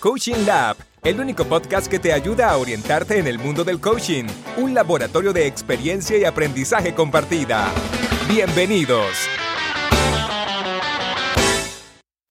Coaching Lab, el único podcast que te ayuda a orientarte en el mundo del coaching, un laboratorio de experiencia y aprendizaje compartida. Bienvenidos.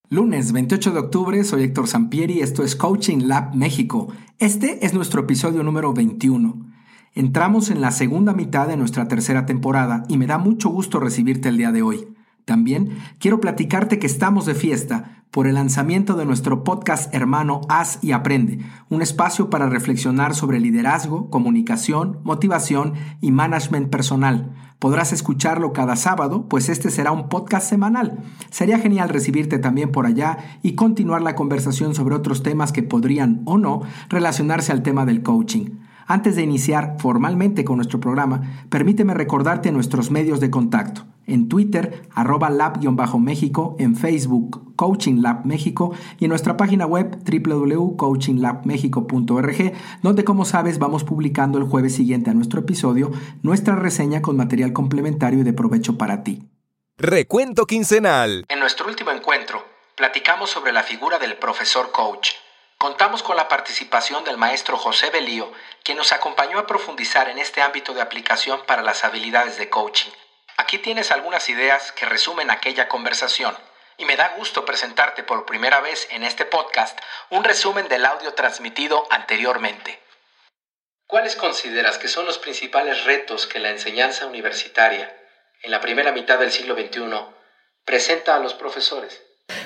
Lunes 28 de octubre, soy Héctor Sampieri, esto es Coaching Lab México. Este es nuestro episodio número 21. Entramos en la segunda mitad de nuestra tercera temporada y me da mucho gusto recibirte el día de hoy. También quiero platicarte que estamos de fiesta por el lanzamiento de nuestro podcast hermano Haz y Aprende, un espacio para reflexionar sobre liderazgo, comunicación, motivación y management personal. Podrás escucharlo cada sábado, pues este será un podcast semanal. Sería genial recibirte también por allá y continuar la conversación sobre otros temas que podrían o no relacionarse al tema del coaching. Antes de iniciar formalmente con nuestro programa, permíteme recordarte nuestros medios de contacto. En Twitter, arroba lab-méxico, en Facebook, Coaching Lab México y en nuestra página web www.coachinglabmexico.org, donde como sabes vamos publicando el jueves siguiente a nuestro episodio nuestra reseña con material complementario y de provecho para ti. Recuento quincenal. En nuestro último encuentro, platicamos sobre la figura del profesor coach. Contamos con la participación del maestro José Belío, quien nos acompañó a profundizar en este ámbito de aplicación para las habilidades de coaching. Aquí tienes algunas ideas que resumen aquella conversación y me da gusto presentarte por primera vez en este podcast un resumen del audio transmitido anteriormente. ¿Cuáles consideras que son los principales retos que la enseñanza universitaria en la primera mitad del siglo XXI presenta a los profesores?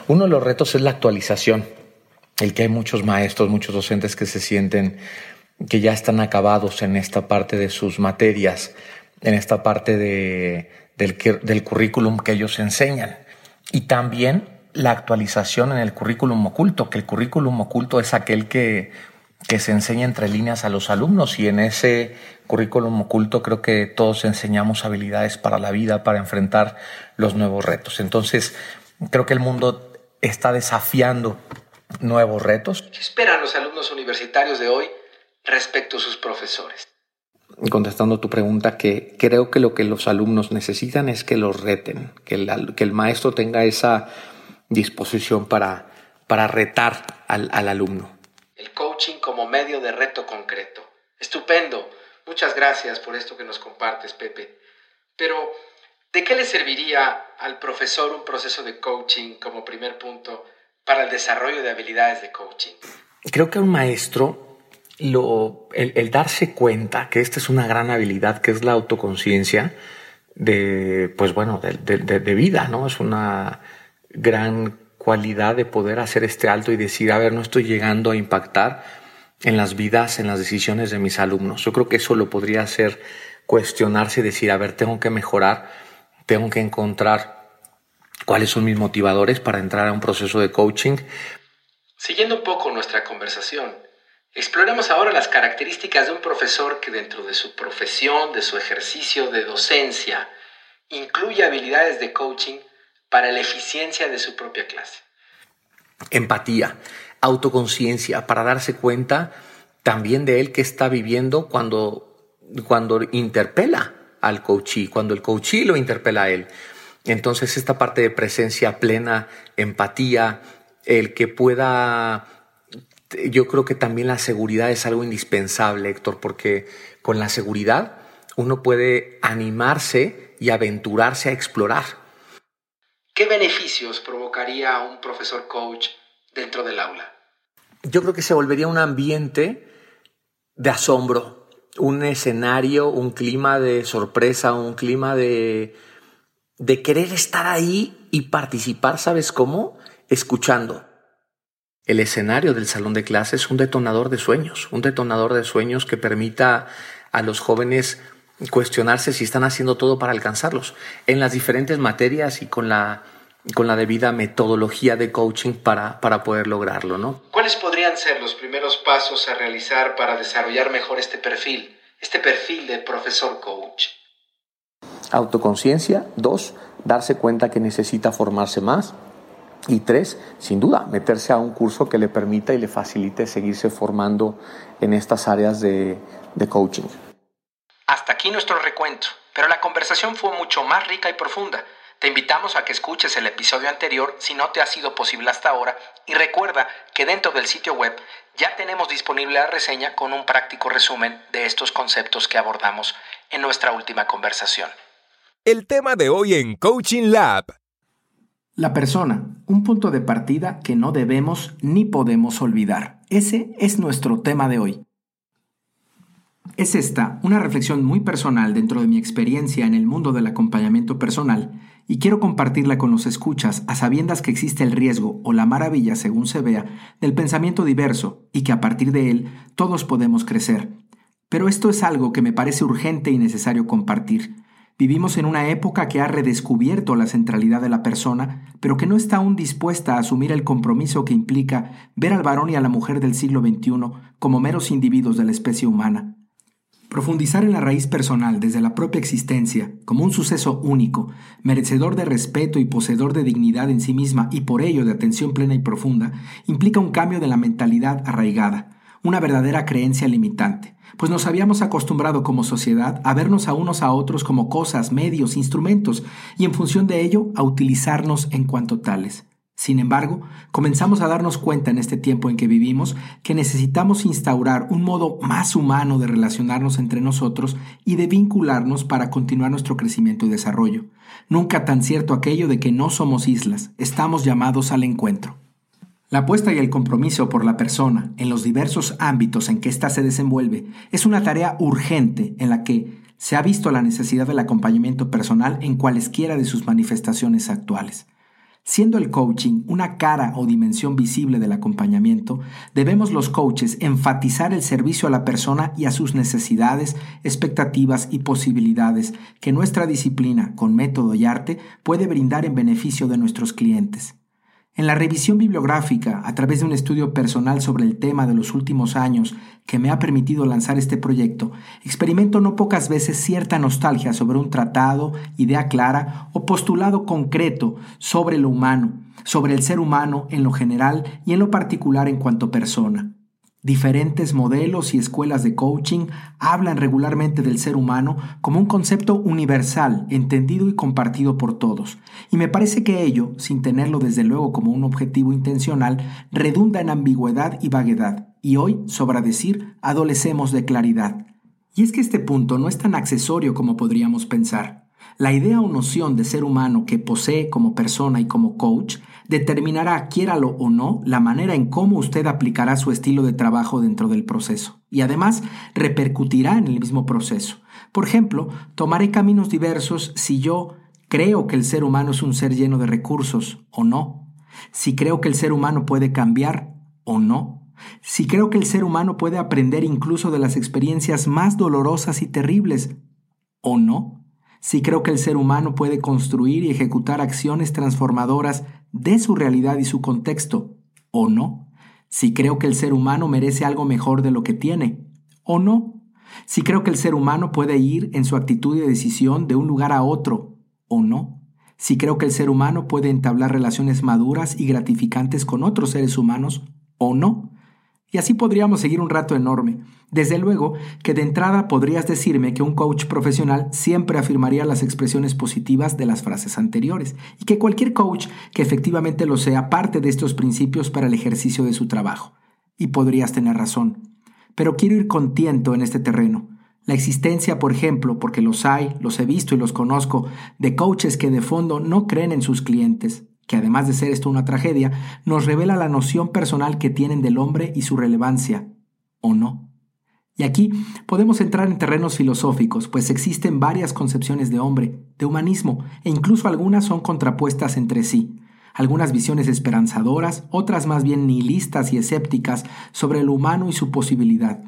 Uno de los retos es la actualización, el que hay muchos maestros, muchos docentes que se sienten que ya están acabados en esta parte de sus materias, en esta parte de, del, currículum que ellos enseñan. Y también la actualización en el currículum oculto, que el currículum oculto es aquel que, que se enseña entre líneas a los alumnos y en ese currículum oculto creo que todos enseñamos habilidades para la vida, para enfrentar los nuevos retos. Entonces, creo que el mundo está desafiando nuevos retos. ¿Qué esperan los alumnos universitarios de hoy respecto a sus profesores? contestando tu pregunta, que creo que lo que los alumnos necesitan es que los reten, que el, que el maestro tenga esa disposición para, para retar al, al alumno. El coaching como medio de reto concreto. Estupendo. Muchas gracias por esto que nos compartes, Pepe. Pero, ¿de qué le serviría al profesor un proceso de coaching como primer punto para el desarrollo de habilidades de coaching? Creo que un maestro lo, el, darse cuenta que esta es una gran habilidad, que es la autoconciencia de, pues bueno, de, vida, ¿no? Es una gran cualidad de poder hacer este alto y decir, a ver, no estoy llegando a impactar en las vidas, en las decisiones de mis alumnos. Yo creo que eso lo podría hacer cuestionarse y decir, a ver, tengo que mejorar, tengo que encontrar cuáles son mis motivadores para entrar a un proceso de coaching. Siguiendo un poco nuestra conversación, Exploremos ahora las características de un profesor que dentro de su profesión, de su ejercicio de docencia, incluye habilidades de coaching para la eficiencia de su propia clase. Empatía, autoconciencia, para darse cuenta también de él que está viviendo cuando, cuando interpela al coachee, cuando el coachee lo interpela a él. Entonces esta parte de presencia plena, empatía, el que pueda yo creo que también la seguridad es algo indispensable, Héctor, porque con la seguridad uno puede animarse y aventurarse a explorar. ¿Qué beneficios provocaría un profesor coach dentro del aula? Yo creo que se volvería un ambiente de asombro, un escenario, un clima de sorpresa, un clima de, de querer estar ahí y participar, ¿sabes cómo? Escuchando el escenario del salón de clases es un detonador de sueños, un detonador de sueños que permita a los jóvenes cuestionarse si están haciendo todo para alcanzarlos en las diferentes materias y con la, con la debida metodología de coaching para, para poder lograrlo, ¿no? ¿Cuáles podrían ser los primeros pasos a realizar para desarrollar mejor este perfil, este perfil de profesor coach? Autoconciencia, dos, darse cuenta que necesita formarse más, y tres, sin duda, meterse a un curso que le permita y le facilite seguirse formando en estas áreas de, de coaching. Hasta aquí nuestro recuento, pero la conversación fue mucho más rica y profunda. Te invitamos a que escuches el episodio anterior si no te ha sido posible hasta ahora y recuerda que dentro del sitio web ya tenemos disponible la reseña con un práctico resumen de estos conceptos que abordamos en nuestra última conversación. El tema de hoy en Coaching Lab. La persona, un punto de partida que no debemos ni podemos olvidar. Ese es nuestro tema de hoy. Es esta una reflexión muy personal dentro de mi experiencia en el mundo del acompañamiento personal y quiero compartirla con los escuchas a sabiendas que existe el riesgo o la maravilla, según se vea, del pensamiento diverso y que a partir de él todos podemos crecer. Pero esto es algo que me parece urgente y necesario compartir. Vivimos en una época que ha redescubierto la centralidad de la persona, pero que no está aún dispuesta a asumir el compromiso que implica ver al varón y a la mujer del siglo XXI como meros individuos de la especie humana. Profundizar en la raíz personal desde la propia existencia, como un suceso único, merecedor de respeto y poseedor de dignidad en sí misma y por ello de atención plena y profunda, implica un cambio de la mentalidad arraigada, una verdadera creencia limitante, pues nos habíamos acostumbrado como sociedad a vernos a unos a otros como cosas, medios, instrumentos, y en función de ello a utilizarnos en cuanto tales. Sin embargo, comenzamos a darnos cuenta en este tiempo en que vivimos que necesitamos instaurar un modo más humano de relacionarnos entre nosotros y de vincularnos para continuar nuestro crecimiento y desarrollo. Nunca tan cierto aquello de que no somos islas, estamos llamados al encuentro. La apuesta y el compromiso por la persona en los diversos ámbitos en que ésta se desenvuelve es una tarea urgente en la que se ha visto la necesidad del acompañamiento personal en cualesquiera de sus manifestaciones actuales. Siendo el coaching una cara o dimensión visible del acompañamiento, debemos los coaches enfatizar el servicio a la persona y a sus necesidades, expectativas y posibilidades que nuestra disciplina, con método y arte, puede brindar en beneficio de nuestros clientes. En la revisión bibliográfica, a través de un estudio personal sobre el tema de los últimos años que me ha permitido lanzar este proyecto, experimento no pocas veces cierta nostalgia sobre un tratado, idea clara o postulado concreto sobre lo humano, sobre el ser humano en lo general y en lo particular en cuanto persona. Diferentes modelos y escuelas de coaching hablan regularmente del ser humano como un concepto universal, entendido y compartido por todos. Y me parece que ello, sin tenerlo desde luego como un objetivo intencional, redunda en ambigüedad y vaguedad. Y hoy, sobra decir, adolecemos de claridad. Y es que este punto no es tan accesorio como podríamos pensar. La idea o noción de ser humano que posee como persona y como coach determinará, quiéralo o no, la manera en cómo usted aplicará su estilo de trabajo dentro del proceso. Y además repercutirá en el mismo proceso. Por ejemplo, tomaré caminos diversos si yo creo que el ser humano es un ser lleno de recursos o no. Si creo que el ser humano puede cambiar o no. Si creo que el ser humano puede aprender incluso de las experiencias más dolorosas y terribles o no si creo que el ser humano puede construir y ejecutar acciones transformadoras de su realidad y su contexto, o no, si creo que el ser humano merece algo mejor de lo que tiene, o no, si creo que el ser humano puede ir en su actitud y decisión de un lugar a otro, o no, si creo que el ser humano puede entablar relaciones maduras y gratificantes con otros seres humanos, o no, y así podríamos seguir un rato enorme. Desde luego que de entrada podrías decirme que un coach profesional siempre afirmaría las expresiones positivas de las frases anteriores y que cualquier coach que efectivamente lo sea parte de estos principios para el ejercicio de su trabajo. Y podrías tener razón. Pero quiero ir con tiento en este terreno. La existencia, por ejemplo, porque los hay, los he visto y los conozco, de coaches que de fondo no creen en sus clientes, que además de ser esto una tragedia, nos revela la noción personal que tienen del hombre y su relevancia, o no. Y aquí podemos entrar en terrenos filosóficos, pues existen varias concepciones de hombre, de humanismo, e incluso algunas son contrapuestas entre sí. Algunas visiones esperanzadoras, otras más bien nihilistas y escépticas sobre el humano y su posibilidad.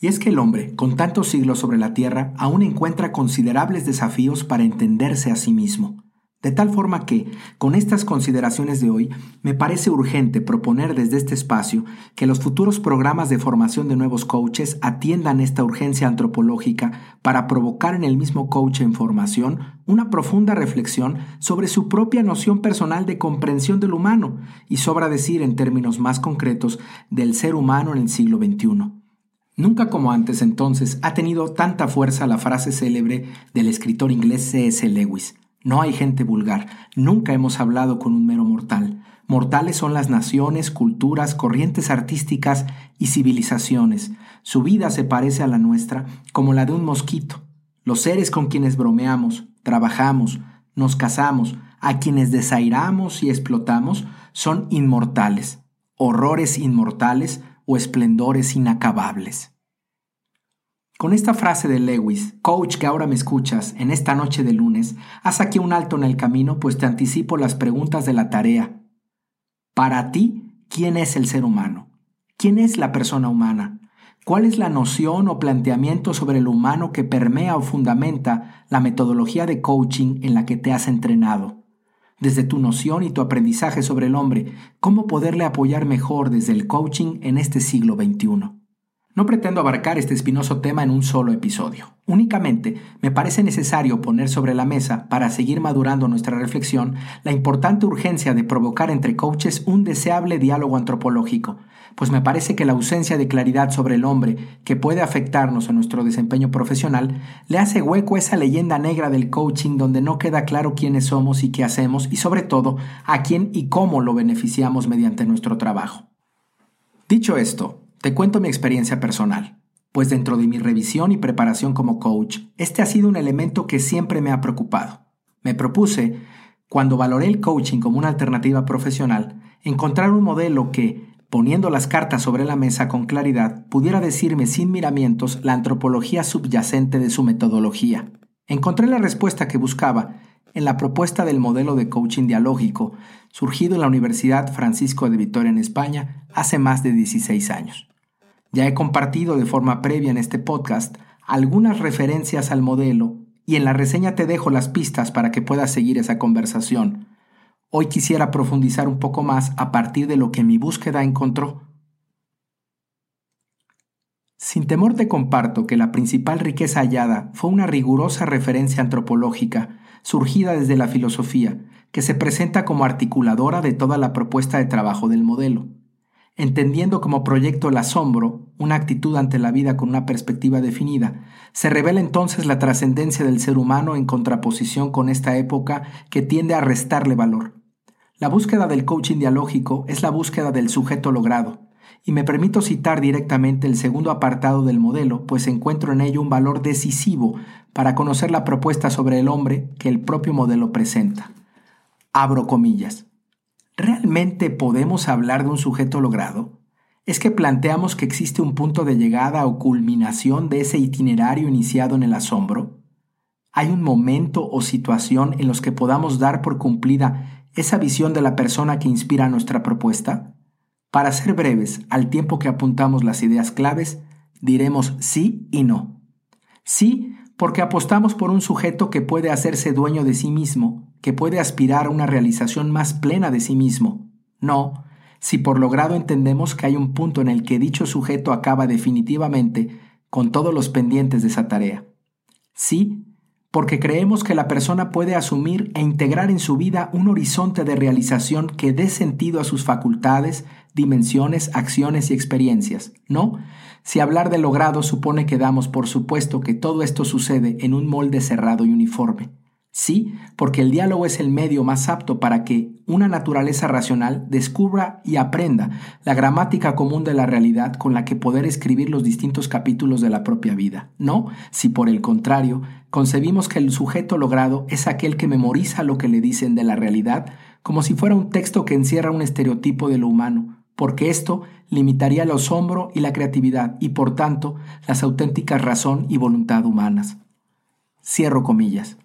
Y es que el hombre, con tantos siglos sobre la Tierra, aún encuentra considerables desafíos para entenderse a sí mismo. De tal forma que, con estas consideraciones de hoy, me parece urgente proponer desde este espacio que los futuros programas de formación de nuevos coaches atiendan esta urgencia antropológica para provocar en el mismo coach en formación una profunda reflexión sobre su propia noción personal de comprensión del humano y sobra decir en términos más concretos del ser humano en el siglo XXI. Nunca como antes entonces ha tenido tanta fuerza la frase célebre del escritor inglés C.S. Lewis No hay gente vulgar. Nunca hemos hablado con un mero mortal. Mortales son las naciones, culturas, corrientes artísticas y civilizaciones. Su vida se parece a la nuestra como la de un mosquito. Los seres con quienes bromeamos, trabajamos, nos casamos, a quienes desairamos y explotamos, son inmortales, horrores inmortales o esplendores inacabables. Con esta frase de Lewis, coach que ahora me escuchas, en esta noche de lunes, haz aquí un alto en el camino, pues te anticipo las preguntas de la tarea para ti, ¿quién es el ser humano? ¿Quién es la persona humana? ¿Cuál es la noción o planteamiento sobre el humano que permea o fundamenta la metodología de coaching en la que te has entrenado? Desde tu noción y tu aprendizaje sobre el hombre, ¿cómo poderle apoyar mejor desde el coaching en este siglo XXI? No pretendo abarcar este espinoso tema en un solo episodio. Únicamente me parece necesario poner sobre la mesa, para seguir madurando nuestra reflexión, la importante urgencia de provocar entre coaches un deseable diálogo antropológico, pues me parece que la ausencia de claridad sobre el hombre que puede afectarnos en nuestro desempeño profesional le hace hueco esa leyenda negra del coaching donde no queda claro quiénes somos y qué hacemos y sobre todo a quién y cómo lo beneficiamos mediante nuestro trabajo. Dicho esto, te cuento mi experiencia personal, pues dentro de mi revisión y preparación como coach, este ha sido un elemento que siempre me ha preocupado. Me propuse, cuando valoré el coaching como una alternativa profesional, encontrar un modelo que, poniendo las cartas sobre la mesa con claridad, pudiera decirme sin miramientos la antropología subyacente de su metodología. Encontré la respuesta que buscaba en la propuesta del modelo de coaching dialógico, surgido en la Universidad Francisco de Vitoria en España hace más de 16 años. Ya he compartido de forma previa en este podcast algunas referencias al modelo y en la reseña te dejo las pistas para que puedas seguir esa conversación. Hoy quisiera profundizar un poco más a partir de lo que mi búsqueda encontró. Sin temor te comparto que la principal riqueza hallada fue una rigurosa referencia antropológica surgida desde la filosofía, que se presenta como articuladora de toda la propuesta de trabajo del modelo entendiendo como proyecto el asombro, una actitud ante la vida con una perspectiva definida, se revela entonces la trascendencia del ser humano en contraposición con esta época que tiende a restarle valor. La búsqueda del coaching dialógico es la búsqueda del sujeto logrado, y me permito citar directamente el segundo apartado del modelo, pues encuentro en ello un valor decisivo para conocer la propuesta sobre el hombre que el propio modelo presenta. Abro comillas. ¿Realmente podemos hablar de un sujeto logrado? ¿Es que planteamos que existe un punto de llegada o culminación de ese itinerario iniciado en el asombro? ¿Hay un momento o situación en los que podamos dar por cumplida esa visión de la persona que inspira nuestra propuesta? Para ser breves, al tiempo que apuntamos las ideas claves, diremos sí y no. Sí, porque apostamos por un sujeto que puede hacerse dueño de sí mismo que puede aspirar a una realización más plena de sí mismo. No, si por logrado entendemos que hay un punto en el que dicho sujeto acaba definitivamente con todos los pendientes de esa tarea. Sí, porque creemos que la persona puede asumir e integrar en su vida un horizonte de realización que dé sentido a sus facultades, dimensiones, acciones y experiencias. No, si hablar de logrado supone que damos por supuesto que todo esto sucede en un molde cerrado y uniforme. Sí, porque el diálogo es el medio más apto para que una naturaleza racional descubra y aprenda la gramática común de la realidad con la que poder escribir los distintos capítulos de la propia vida. No, si por el contrario concebimos que el sujeto logrado es aquel que memoriza lo que le dicen de la realidad como si fuera un texto que encierra un estereotipo de lo humano, porque esto limitaría el asombro y la creatividad y por tanto las auténticas razón y voluntad humanas. Cierro comillas.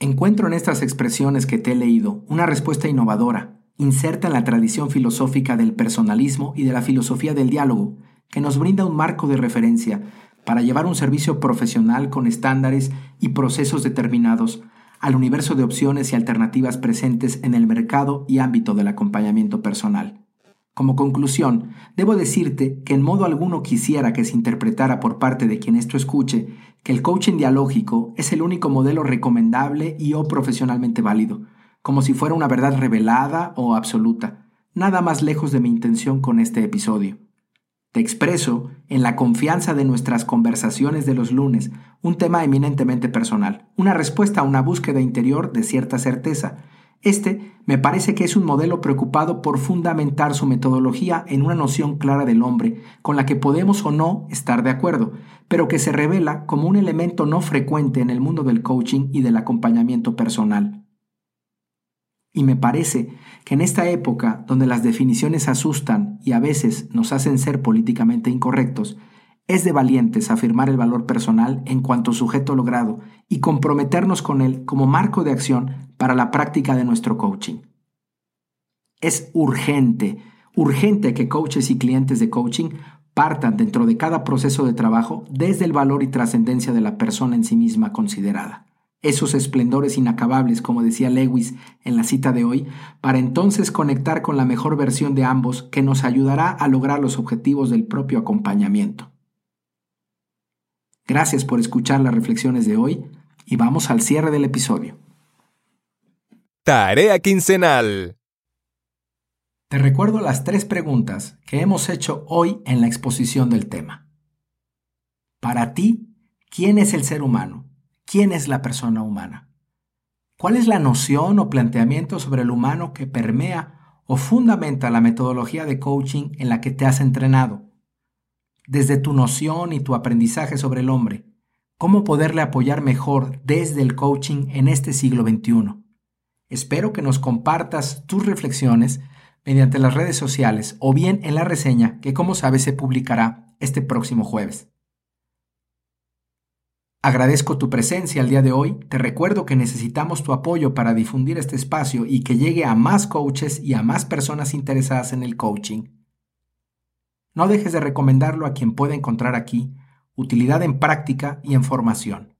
Encuentro en estas expresiones que te he leído una respuesta innovadora, inserta en la tradición filosófica del personalismo y de la filosofía del diálogo, que nos brinda un marco de referencia para llevar un servicio profesional con estándares y procesos determinados al universo de opciones y alternativas presentes en el mercado y ámbito del acompañamiento personal. Como conclusión, debo decirte que en modo alguno quisiera que se interpretara por parte de quien esto escuche que el coaching dialógico es el único modelo recomendable y o profesionalmente válido, como si fuera una verdad revelada o absoluta, nada más lejos de mi intención con este episodio. Te expreso, en la confianza de nuestras conversaciones de los lunes, un tema eminentemente personal, una respuesta a una búsqueda interior de cierta certeza. Este me parece que es un modelo preocupado por fundamentar su metodología en una noción clara del hombre, con la que podemos o no estar de acuerdo, pero que se revela como un elemento no frecuente en el mundo del coaching y del acompañamiento personal. Y me parece que en esta época, donde las definiciones asustan y a veces nos hacen ser políticamente incorrectos, es de valientes afirmar el valor personal en cuanto sujeto logrado y comprometernos con él como marco de acción para la práctica de nuestro coaching. Es urgente, urgente que coaches y clientes de coaching partan dentro de cada proceso de trabajo desde el valor y trascendencia de la persona en sí misma considerada esos esplendores inacabables, como decía Lewis en la cita de hoy, para entonces conectar con la mejor versión de ambos que nos ayudará a lograr los objetivos del propio acompañamiento. Gracias por escuchar las reflexiones de hoy y vamos al cierre del episodio. Tarea quincenal. Te recuerdo las tres preguntas que hemos hecho hoy en la exposición del tema. Para ti, ¿quién es el ser humano? ¿Quién es la persona humana? ¿Cuál es la noción o planteamiento sobre el humano que permea o fundamenta la metodología de coaching en la que te has entrenado? Desde tu noción y tu aprendizaje sobre el hombre, ¿cómo poderle apoyar mejor desde el coaching en este siglo XXI? Espero que nos compartas tus reflexiones mediante las redes sociales o bien en la reseña que como sabes se publicará este próximo jueves. Agradezco tu presencia el día de hoy. Te recuerdo que necesitamos tu apoyo para difundir este espacio y que llegue a más coaches y a más personas interesadas en el coaching. No dejes de recomendarlo a quien pueda encontrar aquí utilidad en práctica y en formación.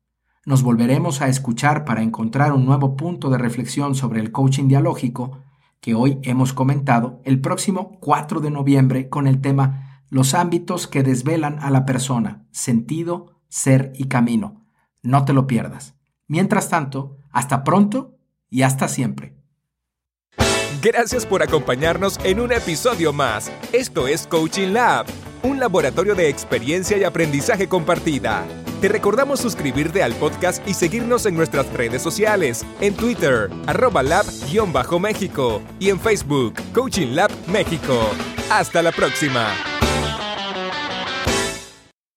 Nos volveremos a escuchar para encontrar un nuevo punto de reflexión sobre el coaching dialógico que hoy hemos comentado el próximo 4 de noviembre con el tema Los ámbitos que desvelan a la persona, sentido, ser y camino. No te lo pierdas. Mientras tanto, hasta pronto y hasta siempre. Gracias por acompañarnos en un episodio más. Esto es Coaching Lab, un laboratorio de experiencia y aprendizaje compartida. Te recordamos suscribirte al podcast y seguirnos en nuestras redes sociales, en Twitter, arroba lab-méxico y en Facebook, Coaching Lab México. Hasta la próxima.